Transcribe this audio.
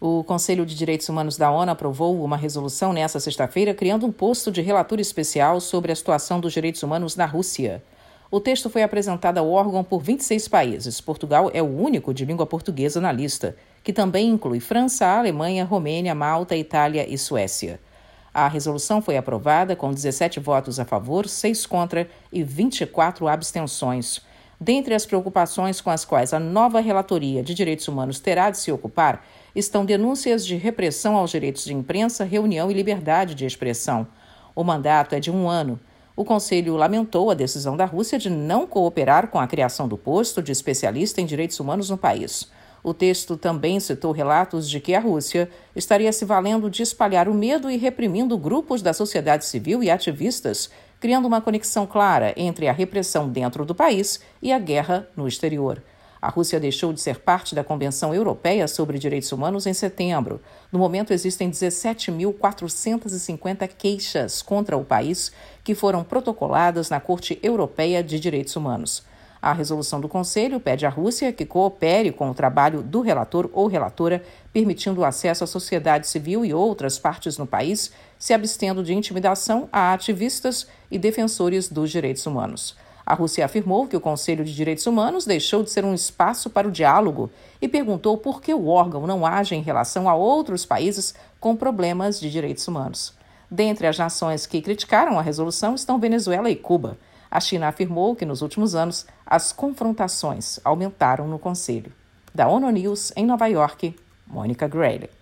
O Conselho de Direitos Humanos da ONU aprovou uma resolução nesta sexta-feira criando um posto de relator especial sobre a situação dos direitos humanos na Rússia. O texto foi apresentado ao órgão por 26 países. Portugal é o único de língua portuguesa na lista, que também inclui França, Alemanha, Romênia, Malta, Itália e Suécia. A resolução foi aprovada com 17 votos a favor, 6 contra e 24 abstenções. Dentre as preocupações com as quais a nova relatoria de direitos humanos terá de se ocupar estão denúncias de repressão aos direitos de imprensa, reunião e liberdade de expressão. O mandato é de um ano. O Conselho lamentou a decisão da Rússia de não cooperar com a criação do posto de especialista em direitos humanos no país. O texto também citou relatos de que a Rússia estaria se valendo de espalhar o medo e reprimindo grupos da sociedade civil e ativistas criando uma conexão clara entre a repressão dentro do país e a guerra no exterior. A Rússia deixou de ser parte da Convenção Europeia sobre Direitos Humanos em setembro. No momento, existem 17.450 queixas contra o país que foram protocoladas na Corte Europeia de Direitos Humanos. A resolução do Conselho pede à Rússia que coopere com o trabalho do relator ou relatora, permitindo o acesso à sociedade civil e outras partes no país, se abstendo de intimidação a ativistas e defensores dos direitos humanos. A Rússia afirmou que o Conselho de Direitos Humanos deixou de ser um espaço para o diálogo e perguntou por que o órgão não age em relação a outros países com problemas de direitos humanos. Dentre as nações que criticaram a resolução estão Venezuela e Cuba. A China afirmou que nos últimos anos as confrontações aumentaram no Conselho. Da ONU News, em Nova York, Mônica Grayley.